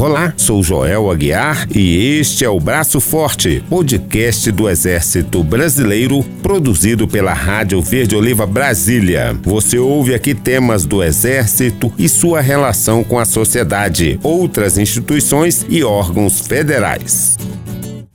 Olá, sou Joel Aguiar e este é o Braço Forte, podcast do Exército Brasileiro, produzido pela Rádio Verde Oliva Brasília. Você ouve aqui temas do Exército e sua relação com a sociedade, outras instituições e órgãos federais.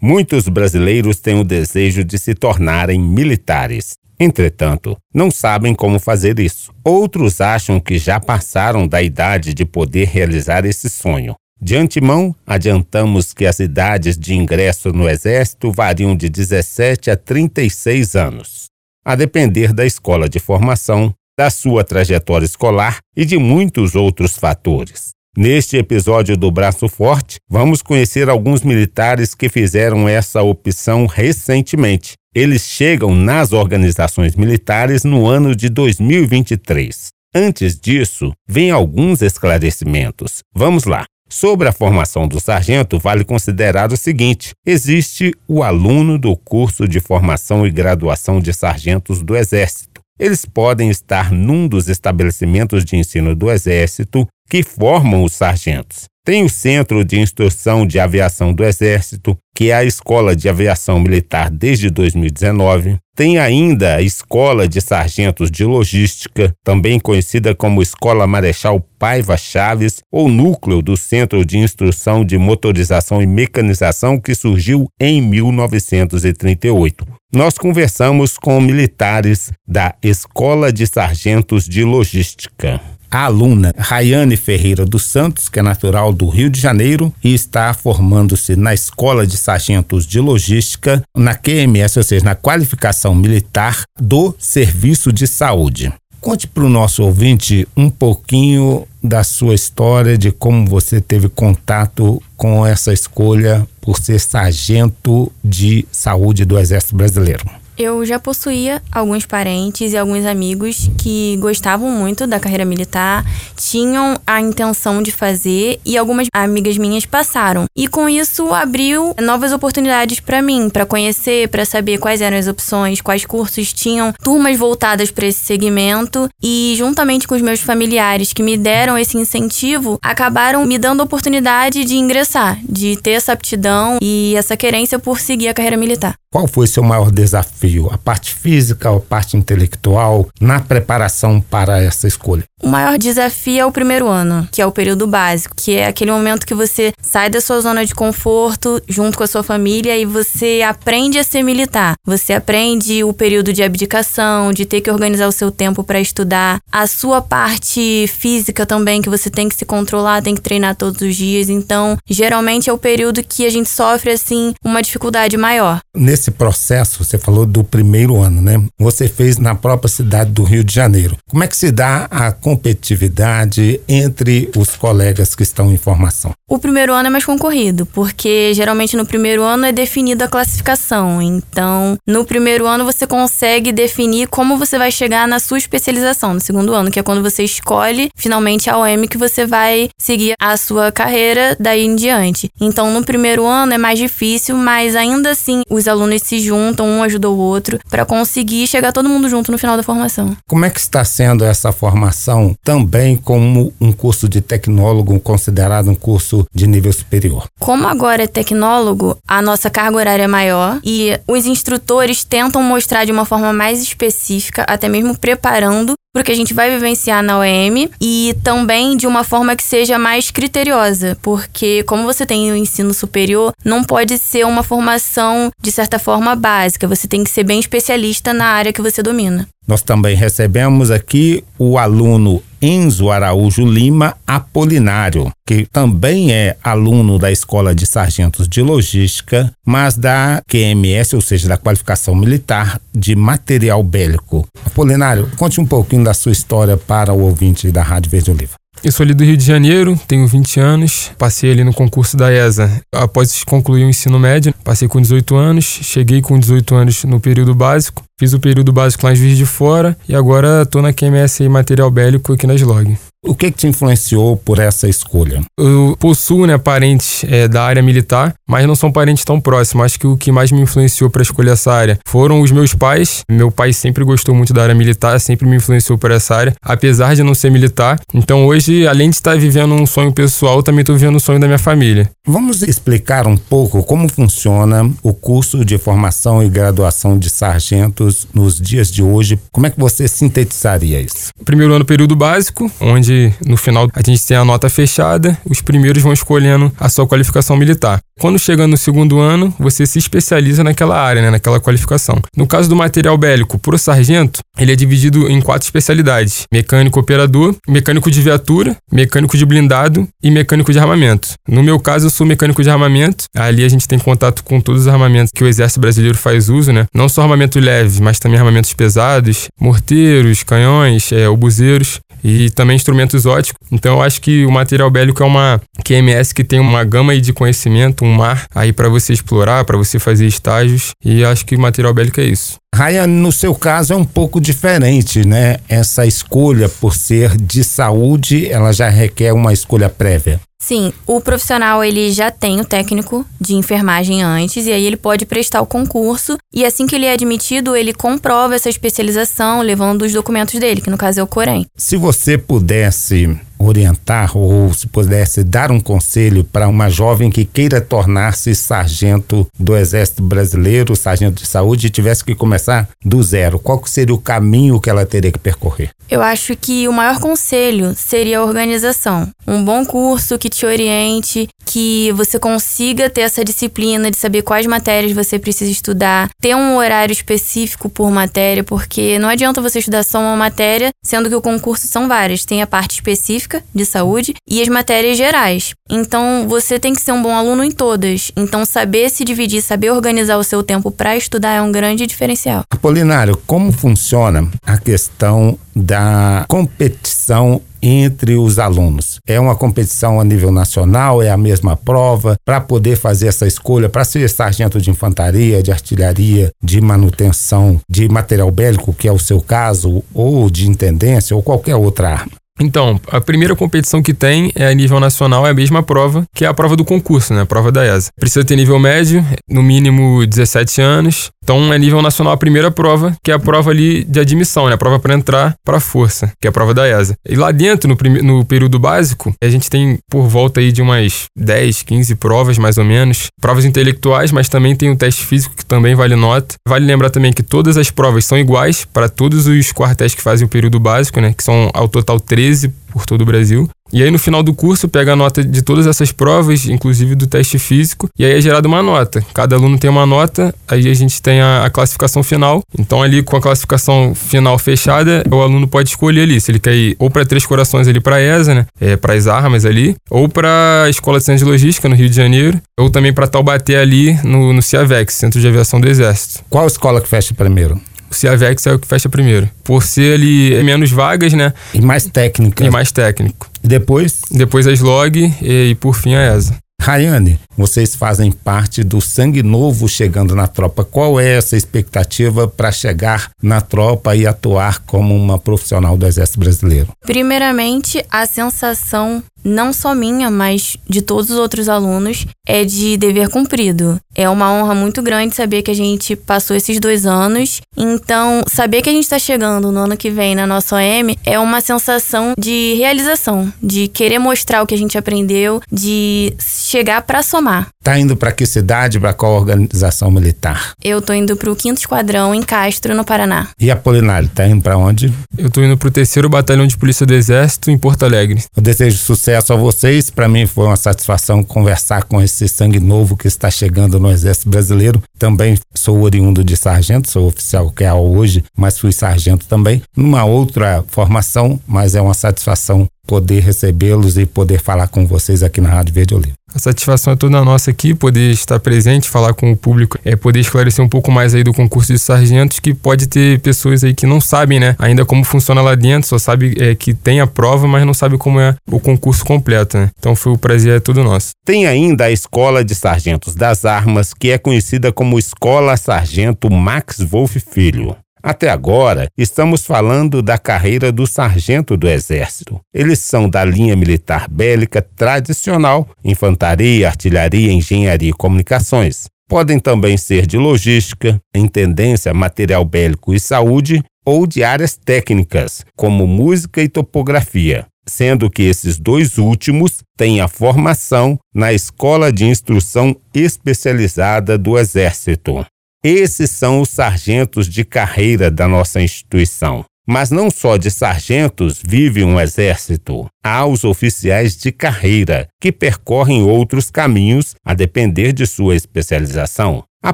Muitos brasileiros têm o desejo de se tornarem militares. Entretanto, não sabem como fazer isso. Outros acham que já passaram da idade de poder realizar esse sonho. De antemão, adiantamos que as idades de ingresso no Exército variam de 17 a 36 anos, a depender da escola de formação, da sua trajetória escolar e de muitos outros fatores. Neste episódio do Braço Forte, vamos conhecer alguns militares que fizeram essa opção recentemente. Eles chegam nas organizações militares no ano de 2023. Antes disso, vem alguns esclarecimentos. Vamos lá. Sobre a formação do sargento, vale considerar o seguinte: existe o aluno do curso de formação e graduação de sargentos do Exército. Eles podem estar num dos estabelecimentos de ensino do Exército que formam os sargentos. Tem o Centro de Instrução de Aviação do Exército, que é a Escola de Aviação Militar desde 2019. Tem ainda a Escola de Sargentos de Logística, também conhecida como Escola Marechal Paiva Chaves, ou núcleo do Centro de Instrução de Motorização e Mecanização, que surgiu em 1938. Nós conversamos com militares da Escola de Sargentos de Logística a aluna Rayane Ferreira dos Santos, que é natural do Rio de Janeiro e está formando-se na Escola de Sargentos de Logística, na QMS, ou seja, na qualificação militar do Serviço de Saúde. Conte para o nosso ouvinte um pouquinho da sua história, de como você teve contato com essa escolha por ser sargento de saúde do Exército Brasileiro. Eu já possuía alguns parentes e alguns amigos que gostavam muito da carreira militar, tinham a intenção de fazer e algumas amigas minhas passaram. E com isso abriu novas oportunidades para mim, para conhecer, para saber quais eram as opções, quais cursos tinham turmas voltadas para esse segmento e juntamente com os meus familiares que me deram esse incentivo, acabaram me dando a oportunidade de ingressar, de ter essa aptidão e essa querência por seguir a carreira militar. Qual foi seu maior desafio? A parte física a parte intelectual na preparação para essa escolha? O maior desafio é o primeiro ano, que é o período básico, que é aquele momento que você sai da sua zona de conforto junto com a sua família e você aprende a ser militar. Você aprende o período de abdicação, de ter que organizar o seu tempo para estudar, a sua parte física também, que você tem que se controlar, tem que treinar todos os dias. Então, geralmente é o período que a gente sofre assim uma dificuldade maior. Nesse esse processo, você falou do primeiro ano, né? Você fez na própria cidade do Rio de Janeiro. Como é que se dá a competitividade entre os colegas que estão em formação? O primeiro ano é mais concorrido, porque geralmente no primeiro ano é definida a classificação. Então, no primeiro ano você consegue definir como você vai chegar na sua especialização no segundo ano, que é quando você escolhe finalmente a OM que você vai seguir a sua carreira daí em diante. Então, no primeiro ano é mais difícil, mas ainda assim os alunos se juntam, um ajuda o outro, para conseguir chegar todo mundo junto no final da formação. Como é que está sendo essa formação também como um curso de tecnólogo considerado um curso de nível superior? Como agora é tecnólogo, a nossa carga horária é maior e os instrutores tentam mostrar de uma forma mais específica, até mesmo preparando porque a gente vai vivenciar na OEM e também de uma forma que seja mais criteriosa, porque como você tem o ensino superior, não pode ser uma formação de certa forma básica, você tem que ser bem especialista na área que você domina. Nós também recebemos aqui o aluno Enzo Araújo Lima Apolinário, que também é aluno da Escola de Sargentos de Logística, mas da QMS, ou seja, da Qualificação Militar de Material Bélico. Apolinário, conte um pouquinho da sua história para o ouvinte da Rádio Verde Oliva. Eu sou ali do Rio de Janeiro, tenho 20 anos, passei ali no concurso da ESA. Após concluir o ensino médio, passei com 18 anos, cheguei com 18 anos no período básico, fiz o período básico lá em Juiz de Fora e agora estou na QMS Material Bélico aqui na SLOG. O que, que te influenciou por essa escolha? Eu possuo né, parentes é, da área militar, mas não são parentes tão próximos. Acho que o que mais me influenciou para escolher essa área foram os meus pais. Meu pai sempre gostou muito da área militar, sempre me influenciou por essa área, apesar de não ser militar. Então hoje, além de estar vivendo um sonho pessoal, também estou vivendo um sonho da minha família. Vamos explicar um pouco como funciona o curso de formação e graduação de sargentos nos dias de hoje. Como é que você sintetizaria isso? Primeiro ano, período básico, onde no final a gente tem a nota fechada, os primeiros vão escolhendo a sua qualificação militar. Quando chega no segundo ano, você se especializa naquela área, né, naquela qualificação. No caso do material bélico, para o sargento, ele é dividido em quatro especialidades: mecânico operador, mecânico de viatura, mecânico de blindado e mecânico de armamento. No meu caso, eu sou mecânico de armamento. Ali a gente tem contato com todos os armamentos que o Exército Brasileiro faz uso, né? Não só armamento leve, mas também armamentos pesados, morteiros, canhões, é, obuseiros e também instrumentos óticos. Então eu acho que o material bélico é uma QMS que tem uma gama de conhecimento, um mar aí para você explorar, para você fazer estágios e acho que o material bélico é isso. Raya, no seu caso é um pouco diferente, né? Essa escolha por ser de saúde, ela já requer uma escolha prévia. Sim, o profissional ele já tem o técnico de enfermagem antes e aí ele pode prestar o concurso e assim que ele é admitido, ele comprova essa especialização levando os documentos dele, que no caso é o Corém. Se você pudesse orientar ou se pudesse dar um conselho para uma jovem que queira tornar-se sargento do Exército Brasileiro, sargento de saúde, e tivesse que começar do zero, qual seria o caminho que ela teria que percorrer? Eu acho que o maior conselho seria a organização. Um bom curso que te oriente, que você consiga ter essa disciplina de saber quais matérias você precisa estudar, ter um horário específico por matéria, porque não adianta você estudar só uma matéria, sendo que o concurso são várias. Tem a parte específica de saúde e as matérias gerais. Então, você tem que ser um bom aluno em todas. Então, saber se dividir, saber organizar o seu tempo para estudar é um grande diferencial. Apolinário, como funciona a questão da competição entre os alunos. É uma competição a nível nacional, é a mesma prova para poder fazer essa escolha para ser sargento de infantaria, de artilharia, de manutenção de material bélico, que é o seu caso, ou de intendência ou qualquer outra arma. Então, a primeira competição que tem é a nível nacional, é a mesma prova, que é a prova do concurso, né? A prova da ESA. Precisa ter nível médio, no mínimo 17 anos. Então, é nível nacional a primeira prova, que é a prova ali de admissão, né? A prova para entrar para a força, que é a prova da ESA. E lá dentro, no, no período básico, a gente tem por volta aí de umas 10, 15 provas, mais ou menos. Provas intelectuais, mas também tem o teste físico, que também vale nota. Vale lembrar também que todas as provas são iguais para todos os quartéis que fazem o período básico, né? Que são ao total 13 13 por todo o Brasil. E aí no final do curso pega a nota de todas essas provas, inclusive do teste físico, e aí é gerada uma nota. Cada aluno tem uma nota, aí a gente tem a, a, classificação final. Então ali com a classificação final fechada, o aluno pode escolher ali se ele quer ir ou para Três Corações ali para ESA, né, é, para as armas ali, ou para a Escola de Ciência de Logística no Rio de Janeiro, ou também para Taubaté ali no, no CIAVEX, Centro de Aviação do Exército. Qual escola que fecha primeiro? O Ciavex é o que fecha primeiro. Por ser ali menos vagas, né? E mais técnica. E mais técnico. E depois? Depois a Slog e, e por fim a ESA. Rayane, vocês fazem parte do sangue novo chegando na tropa. Qual é essa expectativa para chegar na tropa e atuar como uma profissional do Exército Brasileiro? Primeiramente, a sensação não só minha, mas de todos os outros alunos, é de dever cumprido. É uma honra muito grande saber que a gente passou esses dois anos. Então, saber que a gente está chegando no ano que vem na nossa OM é uma sensação de realização, de querer mostrar o que a gente aprendeu, de chegar para somar. Tá indo para que cidade, para qual organização militar? Eu tô indo para o 5 Esquadrão em Castro, no Paraná. E Apolinário, tá indo para onde? Eu tô indo para o 3 Batalhão de Polícia do Exército em Porto Alegre. Eu desejo sucesso a vocês. Para mim foi uma satisfação conversar com esse sangue novo que está chegando no Exército Brasileiro. Também sou oriundo de sargento, sou oficial que é hoje, mas fui sargento também, numa outra formação, mas é uma satisfação poder recebê-los e poder falar com vocês aqui na Rádio Verde Oliva. A satisfação é toda nossa aqui, poder estar presente, falar com o público, é poder esclarecer um pouco mais aí do concurso de sargentos, que pode ter pessoas aí que não sabem, né, ainda como funciona lá dentro, só sabe é, que tem a prova, mas não sabe como é o concurso completo, né? Então foi o prazer é todo nosso. Tem ainda a Escola de Sargentos das Armas, que é conhecida como Escola Sargento Max Wolff Filho. Até agora, estamos falando da carreira do sargento do Exército. Eles são da linha militar bélica tradicional, infantaria, artilharia, engenharia e comunicações. Podem também ser de logística, intendência, material bélico e saúde, ou de áreas técnicas, como música e topografia, sendo que esses dois últimos têm a formação na Escola de Instrução Especializada do Exército. Esses são os sargentos de carreira da nossa instituição. Mas não só de sargentos vive um exército. Há os oficiais de carreira, que percorrem outros caminhos a depender de sua especialização. A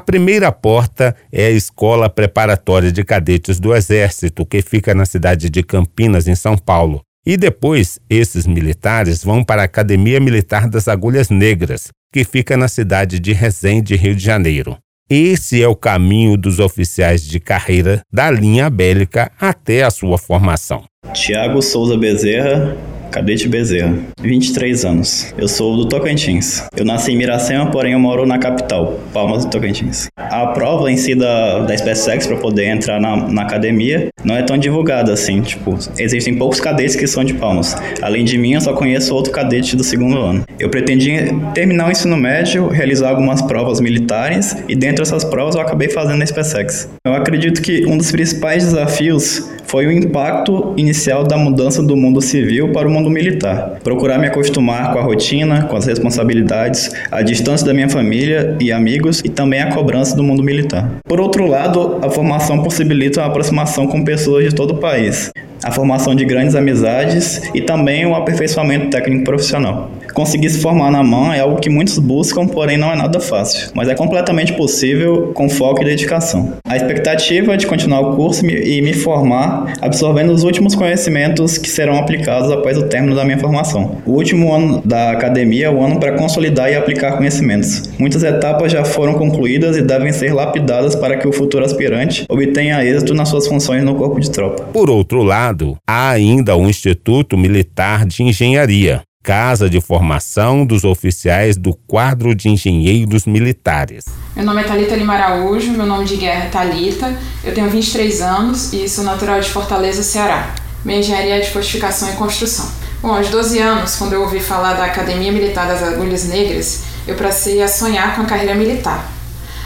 primeira porta é a Escola Preparatória de Cadetes do Exército, que fica na cidade de Campinas, em São Paulo. E depois, esses militares vão para a Academia Militar das Agulhas Negras, que fica na cidade de Resende, Rio de Janeiro. Esse é o caminho dos oficiais de carreira da linha bélica até a sua formação. Tiago Souza Bezerra, Cadete Bezerra, 23 anos. Eu sou do Tocantins. Eu nasci em Miracema, porém eu moro na capital, Palmas do Tocantins. A prova em si da, da SpaceX para poder entrar na, na academia não é tão divulgada assim. Tipo, existem poucos cadetes que são de Palmas. Além de mim, eu só conheço outro cadete do segundo ano. Eu pretendi terminar o ensino médio, realizar algumas provas militares e dentro dessas provas eu acabei fazendo a SpaceX. Eu acredito que um dos principais desafios foi o impacto inicial da mudança do mundo civil para o mundo militar. Procurar me acostumar com a rotina, com as responsabilidades, a distância da minha família e amigos e também a cobrança do mundo militar. Por outro lado, a formação possibilita a aproximação com pessoas de todo o país, a formação de grandes amizades e também o aperfeiçoamento técnico profissional. Conseguir se formar na mão é algo que muitos buscam, porém não é nada fácil, mas é completamente possível com foco e dedicação. A expectativa é de continuar o curso e me formar absorvendo os últimos conhecimentos que serão aplicados após o término da minha formação. O último ano da academia é o ano para consolidar e aplicar conhecimentos. Muitas etapas já foram concluídas e devem ser lapidadas para que o futuro aspirante obtenha êxito nas suas funções no corpo de tropa. Por outro lado, há ainda o Instituto Militar de Engenharia, Casa de Formação dos Oficiais do Quadro de Engenheiros Militares. Meu nome é Talita Lima Araújo, meu nome de guerra é Talita, eu tenho 23 anos e sou natural de Fortaleza, Ceará. Minha engenharia é de fortificação e construção. Bom, aos 12 anos, quando eu ouvi falar da Academia Militar das Agulhas Negras, eu passei a sonhar com a carreira militar.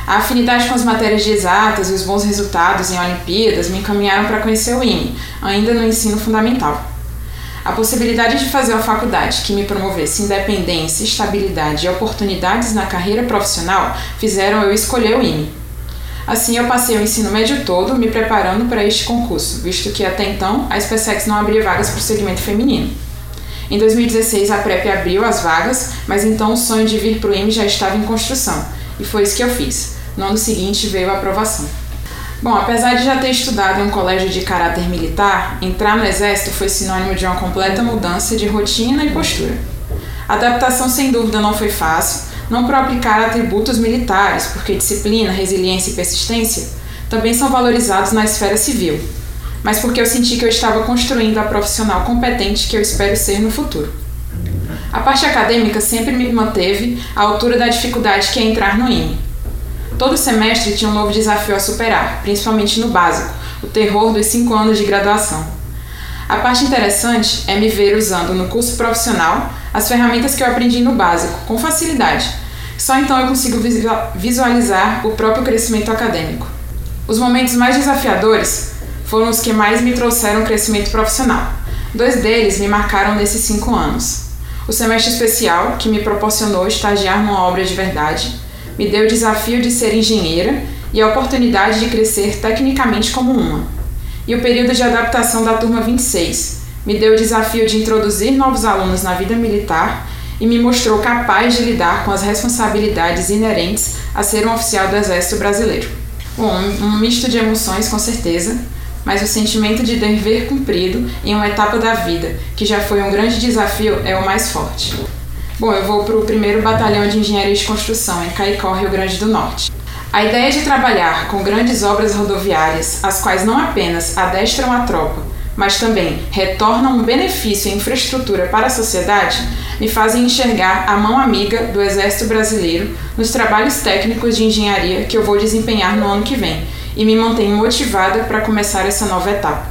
A afinidade com as matérias de exatas e os bons resultados em Olimpíadas me encaminharam para conhecer o IME, ainda no ensino fundamental. A possibilidade de fazer uma faculdade que me promovesse independência, estabilidade e oportunidades na carreira profissional fizeram eu escolher o IME. Assim, eu passei o ensino médio todo me preparando para este concurso, visto que até então a SpaceX não abria vagas para o segmento feminino. Em 2016, a PrEP abriu as vagas, mas então o sonho de vir para o IME já estava em construção, e foi isso que eu fiz. No ano seguinte veio a aprovação. Bom, apesar de já ter estudado em um colégio de caráter militar, entrar no exército foi sinônimo de uma completa mudança de rotina e postura. A adaptação sem dúvida não foi fácil, não por aplicar atributos militares, porque disciplina, resiliência e persistência também são valorizados na esfera civil, mas porque eu senti que eu estava construindo a profissional competente que eu espero ser no futuro. A parte acadêmica sempre me manteve à altura da dificuldade que é entrar no IME. Todo semestre tinha um novo desafio a superar, principalmente no básico, o terror dos cinco anos de graduação. A parte interessante é me ver usando no curso profissional as ferramentas que eu aprendi no básico, com facilidade. Só então eu consigo visualizar o próprio crescimento acadêmico. Os momentos mais desafiadores foram os que mais me trouxeram crescimento profissional. Dois deles me marcaram nesses cinco anos. O semestre especial, que me proporcionou estagiar numa obra de verdade, me deu o desafio de ser engenheira e a oportunidade de crescer tecnicamente como uma. E o período de adaptação da turma 26 me deu o desafio de introduzir novos alunos na vida militar e me mostrou capaz de lidar com as responsabilidades inerentes a ser um oficial do Exército Brasileiro. Bom, um misto de emoções com certeza, mas o sentimento de dever cumprido em uma etapa da vida, que já foi um grande desafio, é o mais forte. Bom, eu vou para o primeiro batalhão de engenharia de construção em Caicó, Rio Grande do Norte. A ideia de trabalhar com grandes obras rodoviárias, as quais não apenas adestram a tropa, mas também retornam um benefício e infraestrutura para a sociedade, me fazem enxergar a mão amiga do Exército Brasileiro nos trabalhos técnicos de engenharia que eu vou desempenhar no ano que vem e me mantém motivada para começar essa nova etapa.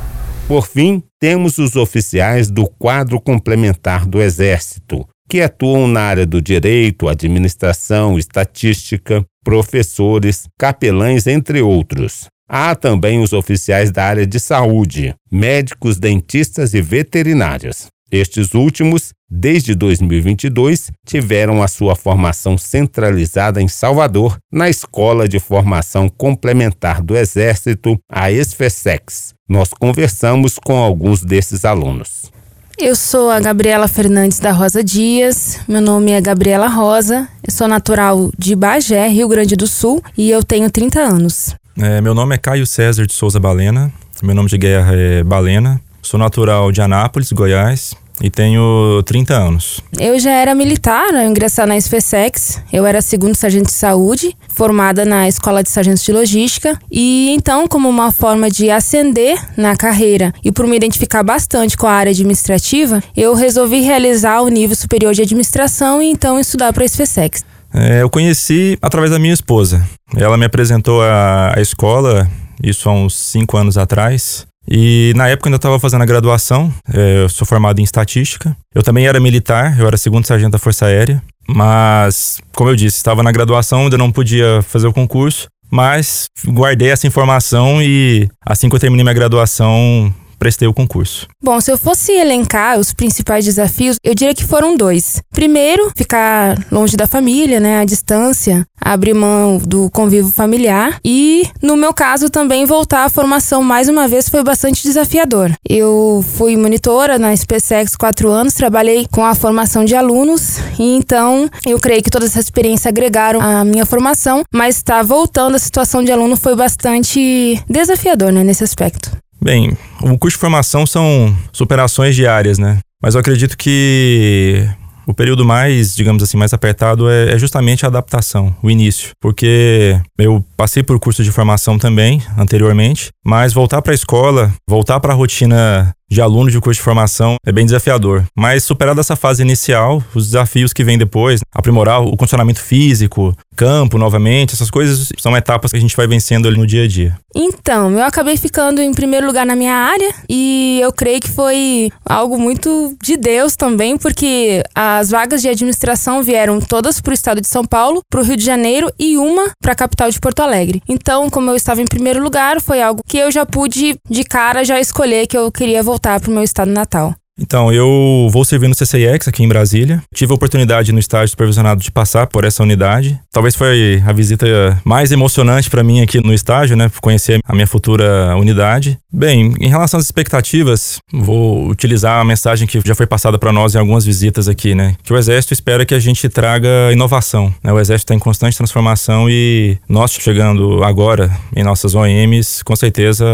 Por fim, temos os oficiais do quadro complementar do Exército, que atuam na área do direito, administração, estatística, professores, capelães, entre outros. Há também os oficiais da área de saúde, médicos, dentistas e veterinários. Estes últimos, desde 2022, tiveram a sua formação centralizada em Salvador, na Escola de Formação Complementar do Exército, a ESFESEX. Nós conversamos com alguns desses alunos. Eu sou a Gabriela Fernandes da Rosa Dias, meu nome é Gabriela Rosa, eu sou natural de Bagé, Rio Grande do Sul, e eu tenho 30 anos. É, meu nome é Caio César de Souza Balena, meu nome de guerra é Balena, sou natural de Anápolis, Goiás, e tenho 30 anos. Eu já era militar, eu ingressar na SFSEX. Eu era segundo sargento de saúde, formada na Escola de Sargentos de Logística. E então, como uma forma de ascender na carreira e por me identificar bastante com a área administrativa, eu resolvi realizar o nível superior de administração e então estudar para a SFSEX. É, eu conheci através da minha esposa. Ela me apresentou a, a escola, isso há uns cinco anos atrás. E na época eu ainda estava fazendo a graduação, é, eu sou formado em estatística. Eu também era militar, eu era segundo sargento da Força Aérea. Mas, como eu disse, estava na graduação, ainda não podia fazer o concurso. Mas guardei essa informação e assim que eu terminei minha graduação, prestei o concurso. Bom, se eu fosse elencar os principais desafios, eu diria que foram dois. Primeiro, ficar longe da família, né, à distância, abrir mão do convívio familiar e, no meu caso, também voltar à formação mais uma vez foi bastante desafiador. Eu fui monitora na SpaceX quatro anos, trabalhei com a formação de alunos e então eu creio que toda essa experiência agregaram à minha formação, mas estar tá voltando à situação de aluno foi bastante desafiador, né, nesse aspecto. Bem, o curso de formação são superações diárias, né? Mas eu acredito que o período mais, digamos assim, mais apertado é, é, justamente a adaptação, o início. Porque eu passei por curso de formação também, anteriormente, mas voltar para a escola, voltar para a rotina de aluno de curso de formação é bem desafiador. Mas superada essa fase inicial, os desafios que vêm depois, aprimorar o condicionamento físico, campo novamente, essas coisas são etapas que a gente vai vencendo ali no dia a dia. Então, eu acabei ficando em primeiro lugar na minha área e eu creio que foi algo muito de Deus também, porque as vagas de administração vieram todas para o estado de São Paulo, para o Rio de Janeiro e uma para a capital de Porto Alegre. Então, como eu estava em primeiro lugar, foi algo que eu já pude de cara já escolher que eu queria voltar voltar para o meu estado natal. Então, eu vou servir no CCIX aqui em Brasília. Tive a oportunidade no estágio supervisionado de passar por essa unidade. Talvez foi a visita mais emocionante para mim aqui no estágio, né? Conhecer a minha futura unidade. Bem, em relação às expectativas, vou utilizar a mensagem que já foi passada para nós em algumas visitas aqui, né? Que o Exército espera que a gente traga inovação. Né? O Exército está em constante transformação e nós chegando agora em nossas OMs, com certeza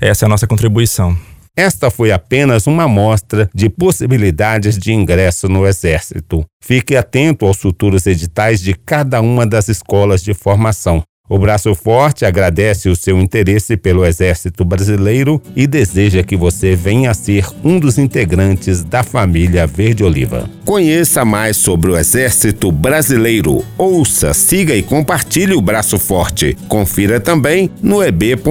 essa é a nossa contribuição. Esta foi apenas uma amostra de possibilidades de ingresso no Exército. Fique atento aos futuros editais de cada uma das escolas de formação. O Braço Forte agradece o seu interesse pelo Exército Brasileiro e deseja que você venha a ser um dos integrantes da família Verde Oliva. Conheça mais sobre o Exército Brasileiro. Ouça, siga e compartilhe o Braço Forte. Confira também no eb.mil.br.